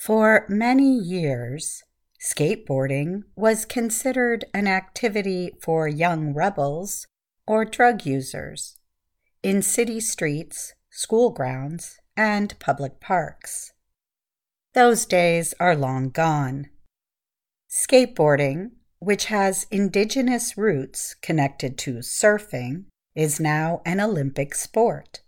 For many years, skateboarding was considered an activity for young rebels or drug users in city streets, school grounds, and public parks. Those days are long gone. Skateboarding, which has indigenous roots connected to surfing, is now an Olympic sport.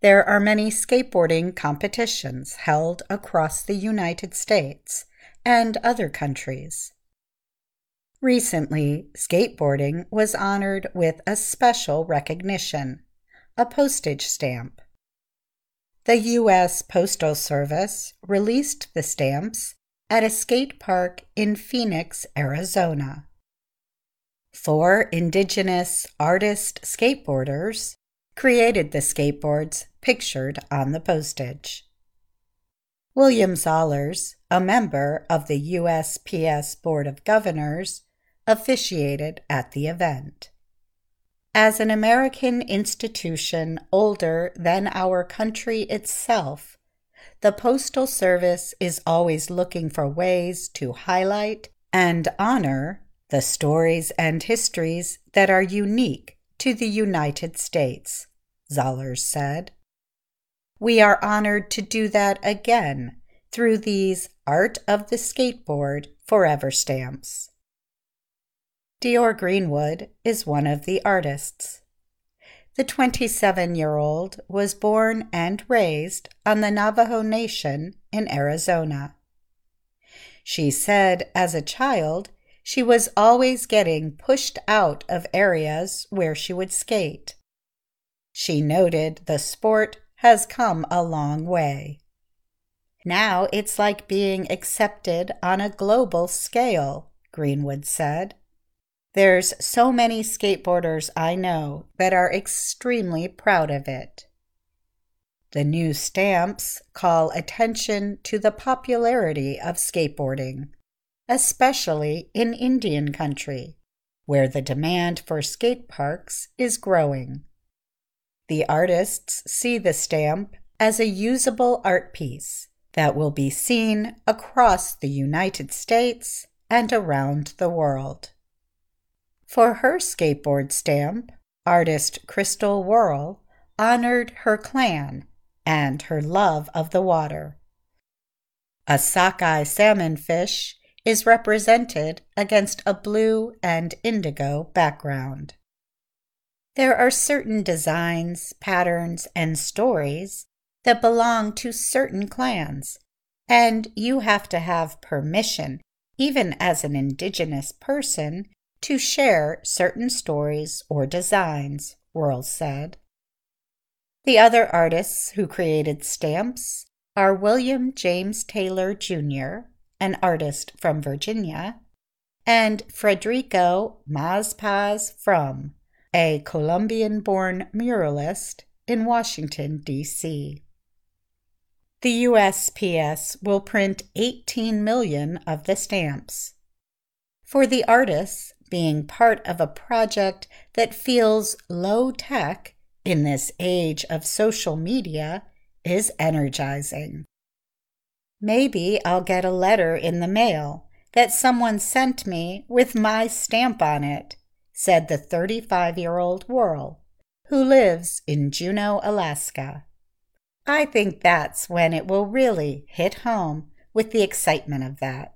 There are many skateboarding competitions held across the United States and other countries. Recently, skateboarding was honored with a special recognition, a postage stamp. The U.S. Postal Service released the stamps at a skate park in Phoenix, Arizona. Four indigenous artist skateboarders created the skateboards pictured on the postage. William Zollars, a member of the USPS Board of Governors, officiated at the event. As an American institution older than our country itself, the Postal Service is always looking for ways to highlight and honor the stories and histories that are unique to the United States, Zollars said. We are honored to do that again through these Art of the Skateboard Forever stamps. Di'Orr Greenwood is one of the artists. The 27 year old was born and raised on the Navajo Nation in Arizona. She said as a child, she was always getting pushed out of areas where she would skate. She noted the sport has come a long way. Now it's like being accepted on a global scale, Greenwood said. There's so many skateboarders I know that are extremely proud of it. The new stamps call attention to the popularity of skateboarding, especially in Indian country, where the demand for skate parks is growing. The artists see the stamp as a usable art piece that will be seen across the United States and around the world. For her skateboard stamp, artist Crystal Worl honored her clan and her love of the water. A sockeye salmonfish is represented against a blue and indigo background. There are certain designs, patterns, and stories that belong to certain clans, and you have to have permission, even as an indigenous person, to share certain stories or designs, Worl said. The other artists who created stamps are William James Taylor Jr., an artist from Virginia, and Frederico MasPaz Frum, a Colombian born muralist in Washington, D.C. The USPS will print 18 million of the stamps. For the artists, being part of a project that feels low tech in this age of social media is energizing. Maybe I'll get a letter in the mail that someone sent me with my stamp on it, said the 35 year old Worl, who lives in Juneau, Alaska. I think that's when it will really hit home with the excitement of that.